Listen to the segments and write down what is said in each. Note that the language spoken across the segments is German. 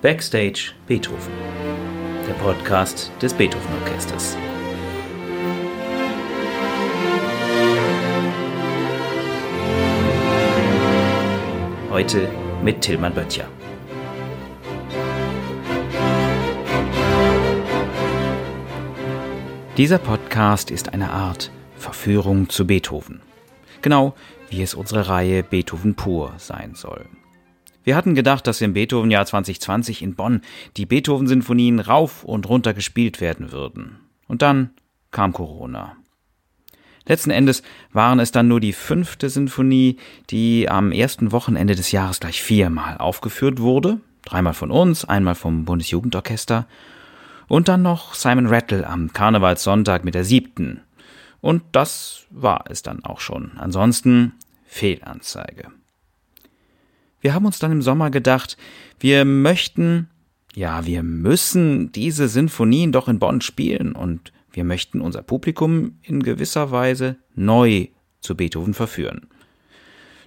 Backstage Beethoven, der Podcast des Beethoven Orchesters. Heute mit Tillmann Böttcher. Dieser Podcast ist eine Art Verführung zu Beethoven. Genau wie es unsere Reihe Beethoven pur sein soll. Wir hatten gedacht, dass im Beethoven-Jahr 2020 in Bonn die Beethoven-Sinfonien rauf und runter gespielt werden würden. Und dann kam Corona. Letzten Endes waren es dann nur die fünfte Sinfonie, die am ersten Wochenende des Jahres gleich viermal aufgeführt wurde. Dreimal von uns, einmal vom Bundesjugendorchester. Und dann noch Simon Rattle am Karnevalssonntag mit der siebten. Und das war es dann auch schon. Ansonsten Fehlanzeige. Wir haben uns dann im Sommer gedacht, wir möchten, ja, wir müssen diese Sinfonien doch in Bonn spielen und wir möchten unser Publikum in gewisser Weise neu zu Beethoven verführen.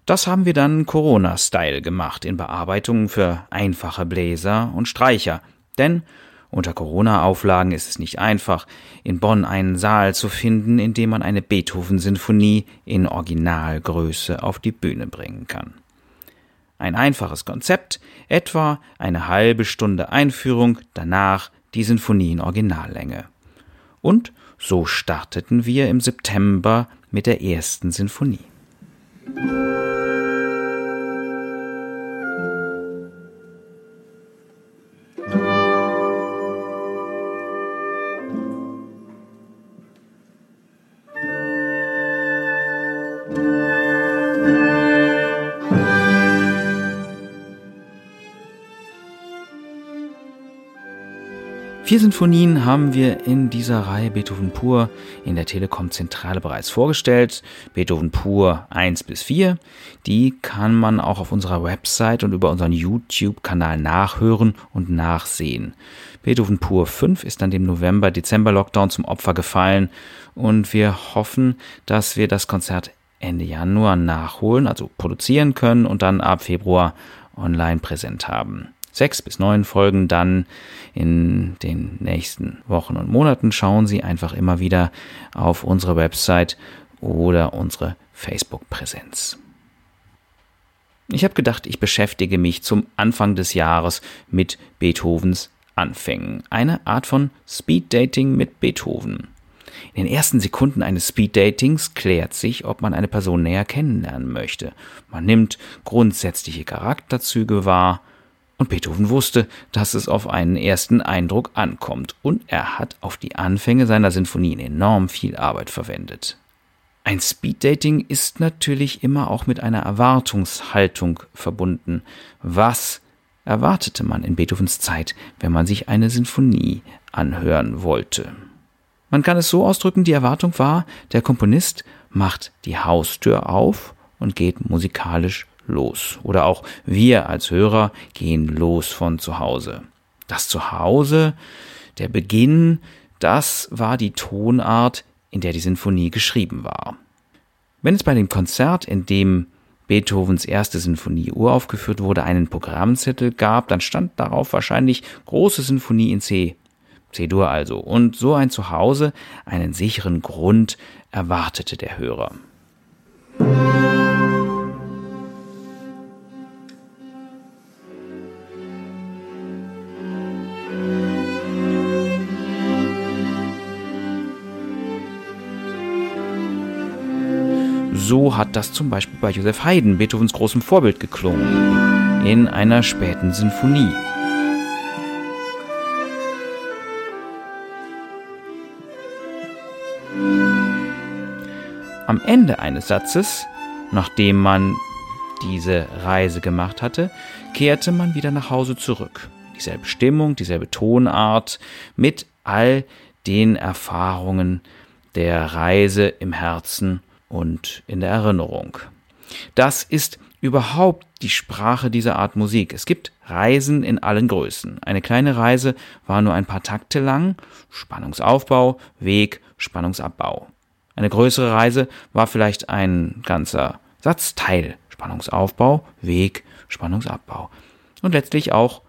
Das haben wir dann Corona-Style gemacht in Bearbeitungen für einfache Bläser und Streicher. Denn unter Corona-Auflagen ist es nicht einfach, in Bonn einen Saal zu finden, in dem man eine Beethoven-Sinfonie in Originalgröße auf die Bühne bringen kann. Ein einfaches Konzept, etwa eine halbe Stunde Einführung, danach die Sinfonie in Originallänge. Und so starteten wir im September mit der ersten Sinfonie. Vier Sinfonien haben wir in dieser Reihe Beethoven pur in der Telekom Zentrale bereits vorgestellt. Beethoven pur 1 bis 4. Die kann man auch auf unserer Website und über unseren YouTube-Kanal nachhören und nachsehen. Beethoven pur 5 ist dann dem November-Dezember-Lockdown zum Opfer gefallen und wir hoffen, dass wir das Konzert Ende Januar nachholen, also produzieren können und dann ab Februar online präsent haben sechs bis neun Folgen dann in den nächsten Wochen und Monaten. Schauen Sie einfach immer wieder auf unsere Website oder unsere Facebook-Präsenz. Ich habe gedacht, ich beschäftige mich zum Anfang des Jahres mit Beethovens Anfängen. Eine Art von Speed Dating mit Beethoven. In den ersten Sekunden eines Speed-Datings klärt sich, ob man eine Person näher kennenlernen möchte. Man nimmt grundsätzliche Charakterzüge wahr, und Beethoven wusste, dass es auf einen ersten Eindruck ankommt, und er hat auf die Anfänge seiner Sinfonien enorm viel Arbeit verwendet. Ein Speeddating ist natürlich immer auch mit einer Erwartungshaltung verbunden. Was erwartete man in Beethovens Zeit, wenn man sich eine Sinfonie anhören wollte? Man kann es so ausdrücken, die Erwartung war, der Komponist macht die Haustür auf und geht musikalisch los. Oder auch wir als Hörer gehen los von zu Hause. Das Zuhause, der Beginn, das war die Tonart, in der die Sinfonie geschrieben war. Wenn es bei dem Konzert, in dem Beethovens erste Sinfonie uraufgeführt wurde, einen Programmzettel gab, dann stand darauf wahrscheinlich große Sinfonie in C. C-Dur also. Und so ein Zuhause, einen sicheren Grund erwartete der Hörer. So hat das zum Beispiel bei Joseph Haydn, Beethovens großem Vorbild, geklungen. In einer späten Sinfonie. Am Ende eines Satzes, nachdem man diese Reise gemacht hatte, kehrte man wieder nach Hause zurück. Dieselbe Stimmung, dieselbe Tonart, mit all den Erfahrungen der Reise im Herzen und in der Erinnerung. Das ist überhaupt die Sprache dieser Art Musik. Es gibt Reisen in allen Größen. Eine kleine Reise war nur ein paar Takte lang, Spannungsaufbau, Weg, Spannungsabbau. Eine größere Reise war vielleicht ein ganzer Satzteil, Spannungsaufbau, Weg, Spannungsabbau. Und letztlich auch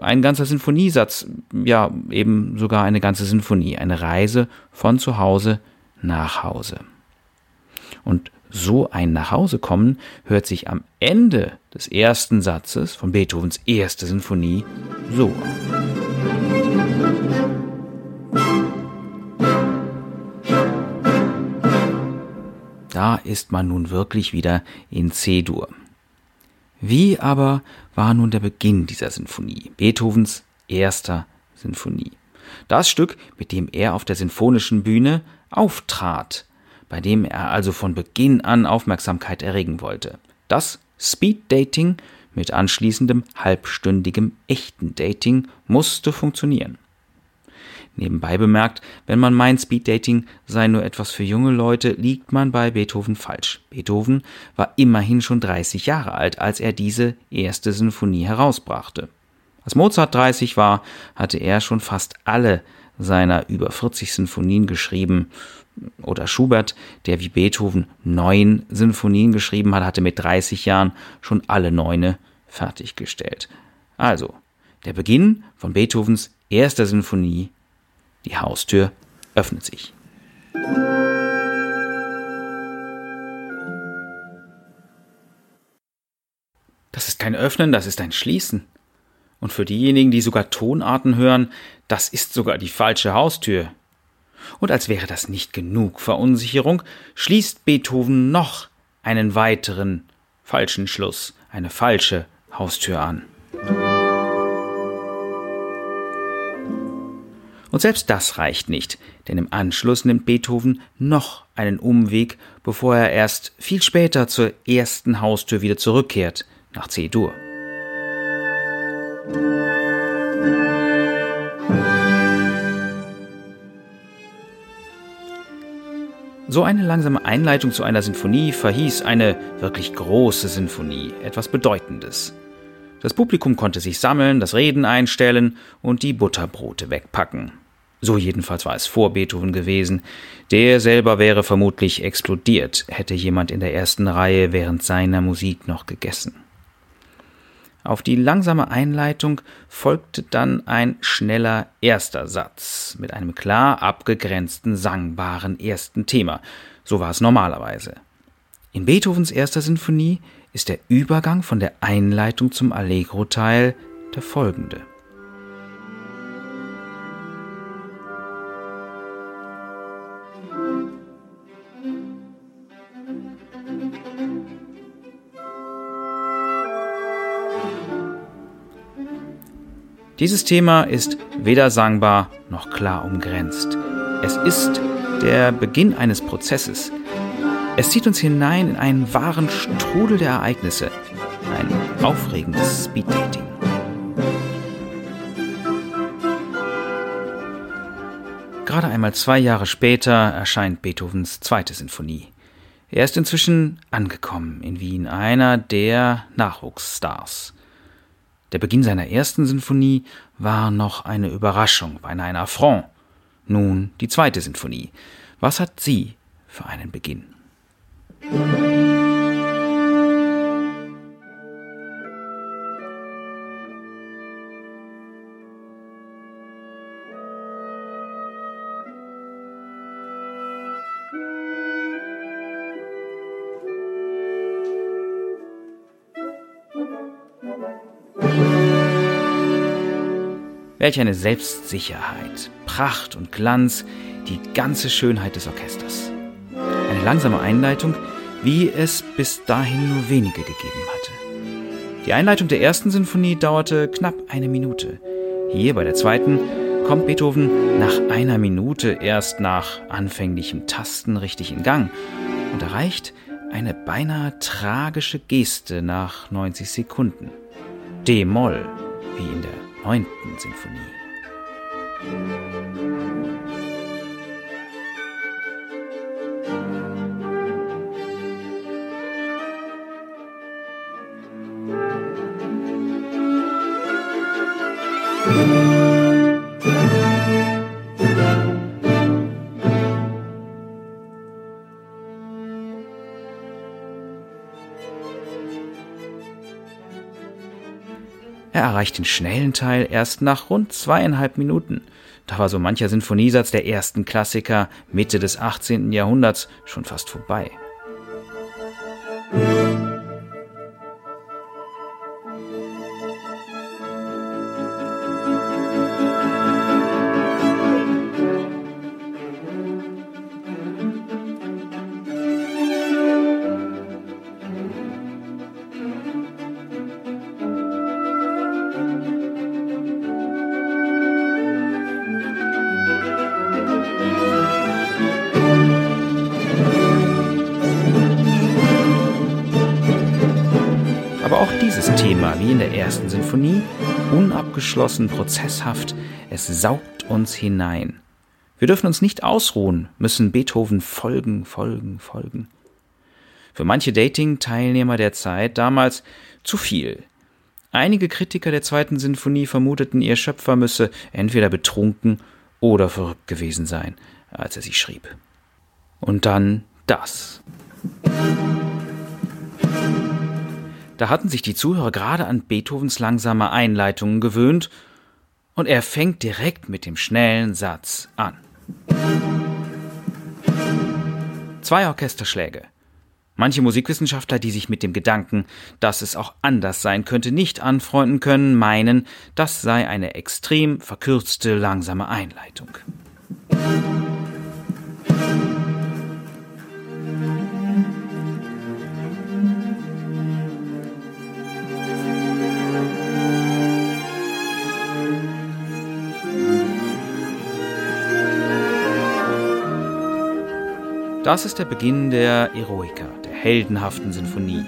ein ganzer Sinfoniesatz, ja, eben sogar eine ganze Sinfonie, eine Reise von zu Hause nach Hause. Und so ein Nachhausekommen hört sich am Ende des ersten Satzes von Beethovens erste Sinfonie so an. Da ist man nun wirklich wieder in C-Dur. Wie aber war nun der Beginn dieser Sinfonie, Beethovens erster Sinfonie? Das Stück, mit dem er auf der sinfonischen Bühne auftrat, bei dem er also von Beginn an Aufmerksamkeit erregen wollte. Das Speed Dating mit anschließendem halbstündigem echten Dating musste funktionieren. Nebenbei bemerkt, wenn man meint, Speeddating sei nur etwas für junge Leute, liegt man bei Beethoven falsch. Beethoven war immerhin schon 30 Jahre alt, als er diese erste Sinfonie herausbrachte. Als Mozart 30 war, hatte er schon fast alle seiner über 40 Sinfonien geschrieben. Oder Schubert, der wie Beethoven neun Sinfonien geschrieben hat, hatte mit 30 Jahren schon alle neune fertiggestellt. Also, der Beginn von Beethovens erster Sinfonie die Haustür öffnet sich. Das ist kein Öffnen, das ist ein Schließen. Und für diejenigen, die sogar Tonarten hören, das ist sogar die falsche Haustür. Und als wäre das nicht genug Verunsicherung, schließt Beethoven noch einen weiteren falschen Schluss, eine falsche Haustür an. Und selbst das reicht nicht, denn im Anschluss nimmt Beethoven noch einen Umweg, bevor er erst viel später zur ersten Haustür wieder zurückkehrt, nach C-Dur. So eine langsame Einleitung zu einer Sinfonie verhieß eine wirklich große Sinfonie, etwas Bedeutendes. Das Publikum konnte sich sammeln, das Reden einstellen und die Butterbrote wegpacken. So jedenfalls war es vor Beethoven gewesen. Der selber wäre vermutlich explodiert, hätte jemand in der ersten Reihe während seiner Musik noch gegessen. Auf die langsame Einleitung folgte dann ein schneller erster Satz mit einem klar abgegrenzten, sangbaren ersten Thema. So war es normalerweise. In Beethovens erster Sinfonie ist der Übergang von der Einleitung zum Allegro-Teil der folgende. Dieses Thema ist weder sangbar noch klar umgrenzt. Es ist der Beginn eines Prozesses. Es zieht uns hinein in einen wahren Strudel der Ereignisse, ein aufregendes Speeddating. Gerade einmal zwei Jahre später erscheint Beethovens zweite Sinfonie. Er ist inzwischen angekommen in Wien, einer der Nachwuchsstars. Der Beginn seiner ersten Sinfonie war noch eine Überraschung, beinahe ein Affront. Nun die zweite Sinfonie. Was hat sie für einen Beginn? Welch eine Selbstsicherheit, Pracht und Glanz, die ganze Schönheit des Orchesters. Eine langsame Einleitung, wie es bis dahin nur wenige gegeben hatte. Die Einleitung der ersten Sinfonie dauerte knapp eine Minute. Hier bei der zweiten kommt Beethoven nach einer Minute erst nach anfänglichem Tasten richtig in Gang und erreicht eine beinahe tragische Geste nach 90 Sekunden. D-Moll, wie in der neunten Sinfonie. Erreicht den schnellen Teil erst nach rund zweieinhalb Minuten. Da war so mancher Sinfoniesatz der ersten Klassiker Mitte des 18. Jahrhunderts schon fast vorbei. Thema wie in der ersten Sinfonie, unabgeschlossen, prozesshaft, es saugt uns hinein. Wir dürfen uns nicht ausruhen, müssen Beethoven folgen, folgen, folgen. Für manche Dating-Teilnehmer der Zeit damals zu viel. Einige Kritiker der zweiten Sinfonie vermuteten, ihr Schöpfer müsse entweder betrunken oder verrückt gewesen sein, als er sie schrieb. Und dann das. Da hatten sich die Zuhörer gerade an Beethovens langsame Einleitungen gewöhnt, und er fängt direkt mit dem schnellen Satz an. Zwei Orchesterschläge. Manche Musikwissenschaftler, die sich mit dem Gedanken, dass es auch anders sein könnte, nicht anfreunden können, meinen, das sei eine extrem verkürzte, langsame Einleitung. Das ist der Beginn der Eroica, der heldenhaften Sinfonie.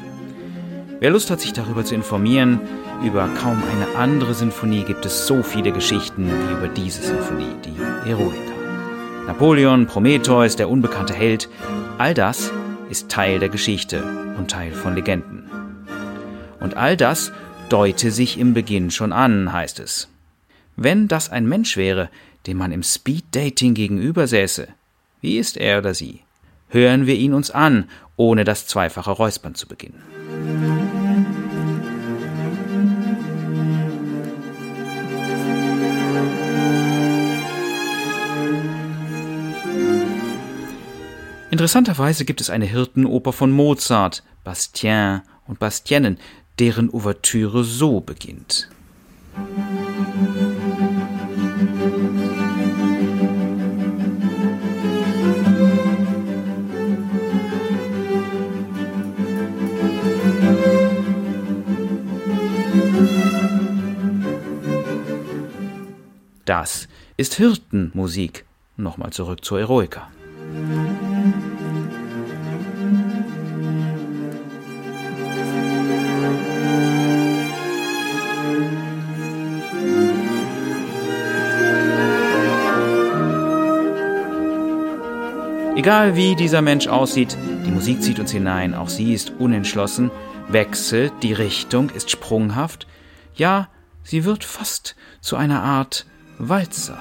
Wer Lust hat, sich darüber zu informieren, über kaum eine andere Sinfonie gibt es so viele Geschichten wie über diese Sinfonie, die Eroica. Napoleon, Prometheus, der unbekannte Held, all das ist Teil der Geschichte und Teil von Legenden. Und all das deute sich im Beginn schon an, heißt es. Wenn das ein Mensch wäre, dem man im Speeddating gegenübersäße, wie ist er oder sie? Hören wir ihn uns an, ohne das zweifache Räuspern zu beginnen. Interessanterweise gibt es eine Hirtenoper von Mozart, Bastien und Bastienen, deren Ouvertüre so beginnt. Das ist Hirtenmusik. Nochmal zurück zur Eroica. Egal wie dieser Mensch aussieht, die Musik zieht uns hinein, auch sie ist unentschlossen, wechselt, die Richtung ist sprunghaft, ja, sie wird fast zu einer Art Walzer.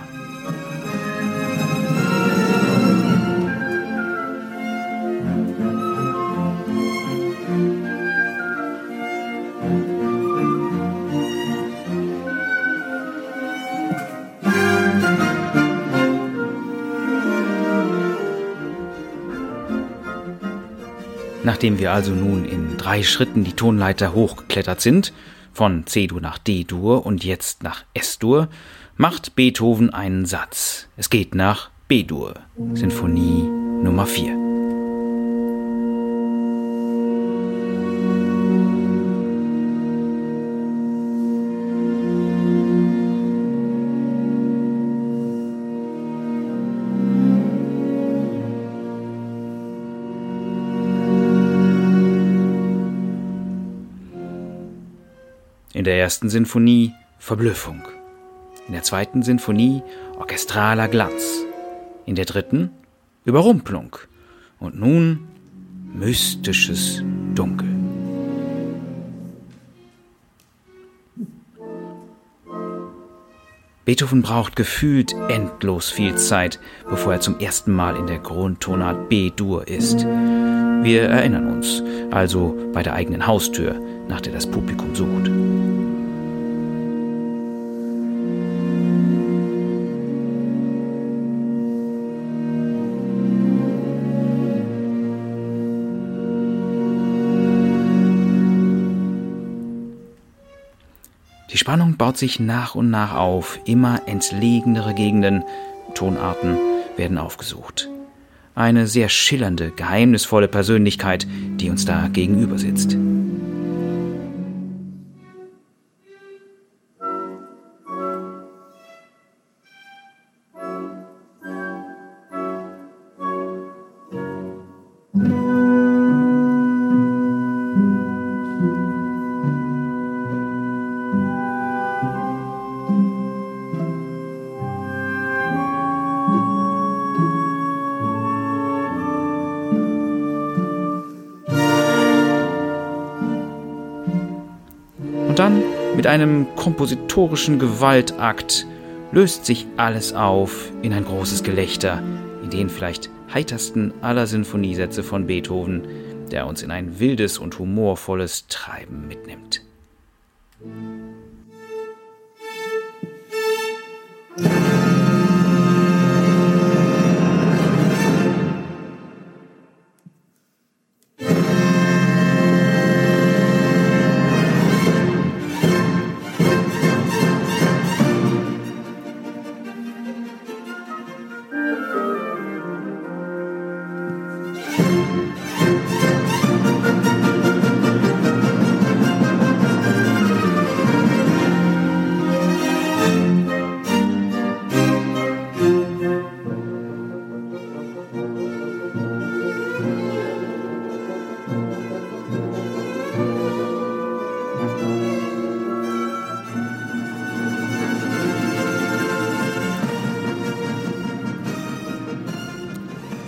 Nachdem wir also nun in drei Schritten die Tonleiter hochgeklettert sind, von C-Dur nach D-Dur und jetzt nach S-Dur, macht Beethoven einen Satz. Es geht nach B-Dur, Sinfonie Nummer 4. In der ersten Sinfonie Verblüffung. In der zweiten Sinfonie orchestraler Glanz. In der dritten Überrumpelung. Und nun mystisches Dunkel. Beethoven braucht gefühlt endlos viel Zeit, bevor er zum ersten Mal in der Grundtonart B-Dur ist. Wir erinnern uns, also bei der eigenen Haustür, nach der das Publikum sucht. Spannung baut sich nach und nach auf, immer entlegenere Gegenden, Tonarten werden aufgesucht. Eine sehr schillernde, geheimnisvolle Persönlichkeit, die uns da gegenüber sitzt. Mit einem kompositorischen Gewaltakt, löst sich alles auf in ein großes Gelächter, in den vielleicht heitersten aller Sinfoniesätze von Beethoven, der uns in ein wildes und humorvolles Treiben mitnimmt.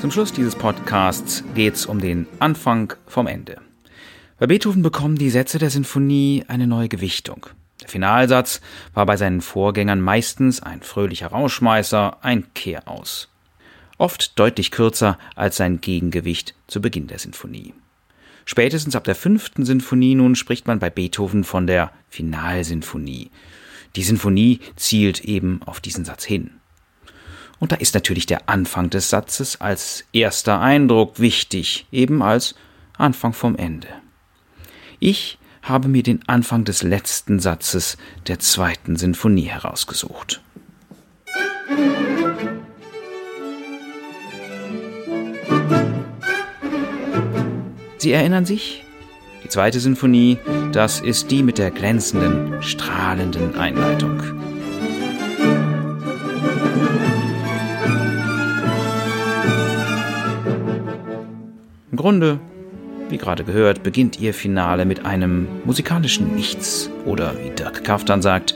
Zum Schluss dieses Podcasts geht es um den Anfang vom Ende. Bei Beethoven bekommen die Sätze der Sinfonie eine neue Gewichtung. Der Finalsatz war bei seinen Vorgängern meistens ein fröhlicher Rauschmeißer, ein Kehraus. Oft deutlich kürzer als sein Gegengewicht zu Beginn der Sinfonie. Spätestens ab der fünften Sinfonie nun spricht man bei Beethoven von der Finalsinfonie. Die Sinfonie zielt eben auf diesen Satz hin. Und da ist natürlich der Anfang des Satzes als erster Eindruck wichtig, eben als Anfang vom Ende. Ich habe mir den Anfang des letzten Satzes der zweiten Sinfonie herausgesucht. Sie erinnern sich? Die zweite Sinfonie, das ist die mit der glänzenden, strahlenden Einleitung. Grunde, wie gerade gehört, beginnt ihr Finale mit einem musikalischen Nichts oder wie Dirk Kaftan sagt,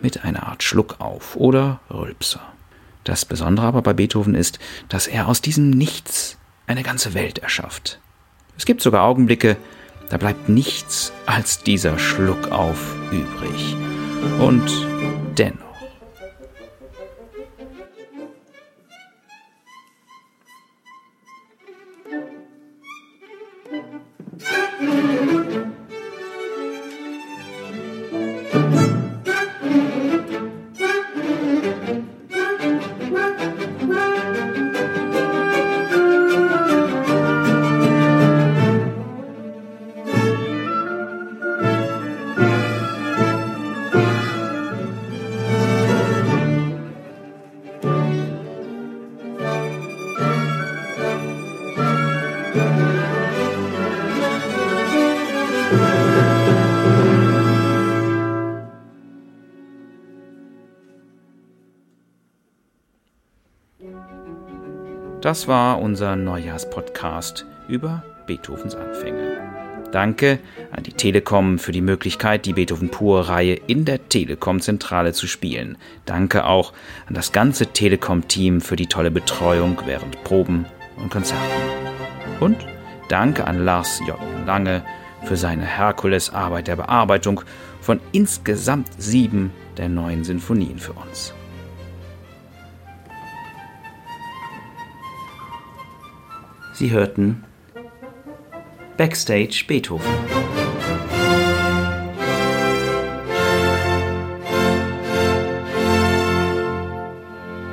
mit einer Art Schluckauf oder Rülpser. Das Besondere aber bei Beethoven ist, dass er aus diesem Nichts eine ganze Welt erschafft. Es gibt sogar Augenblicke, da bleibt nichts als dieser Schluckauf übrig. Und dennoch. Das war unser Neujahrspodcast über Beethovens Anfänge. Danke an die Telekom für die Möglichkeit, die Beethoven Pur-Reihe in der Telekom-Zentrale zu spielen. Danke auch an das ganze Telekom-Team für die tolle Betreuung während Proben und Konzerten. Und danke an Lars J. Lange für seine Herkulesarbeit der Bearbeitung von insgesamt sieben der neuen Sinfonien für uns. Sie hörten Backstage Beethoven.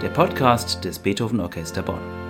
Der Podcast des Beethoven Orchester Bonn.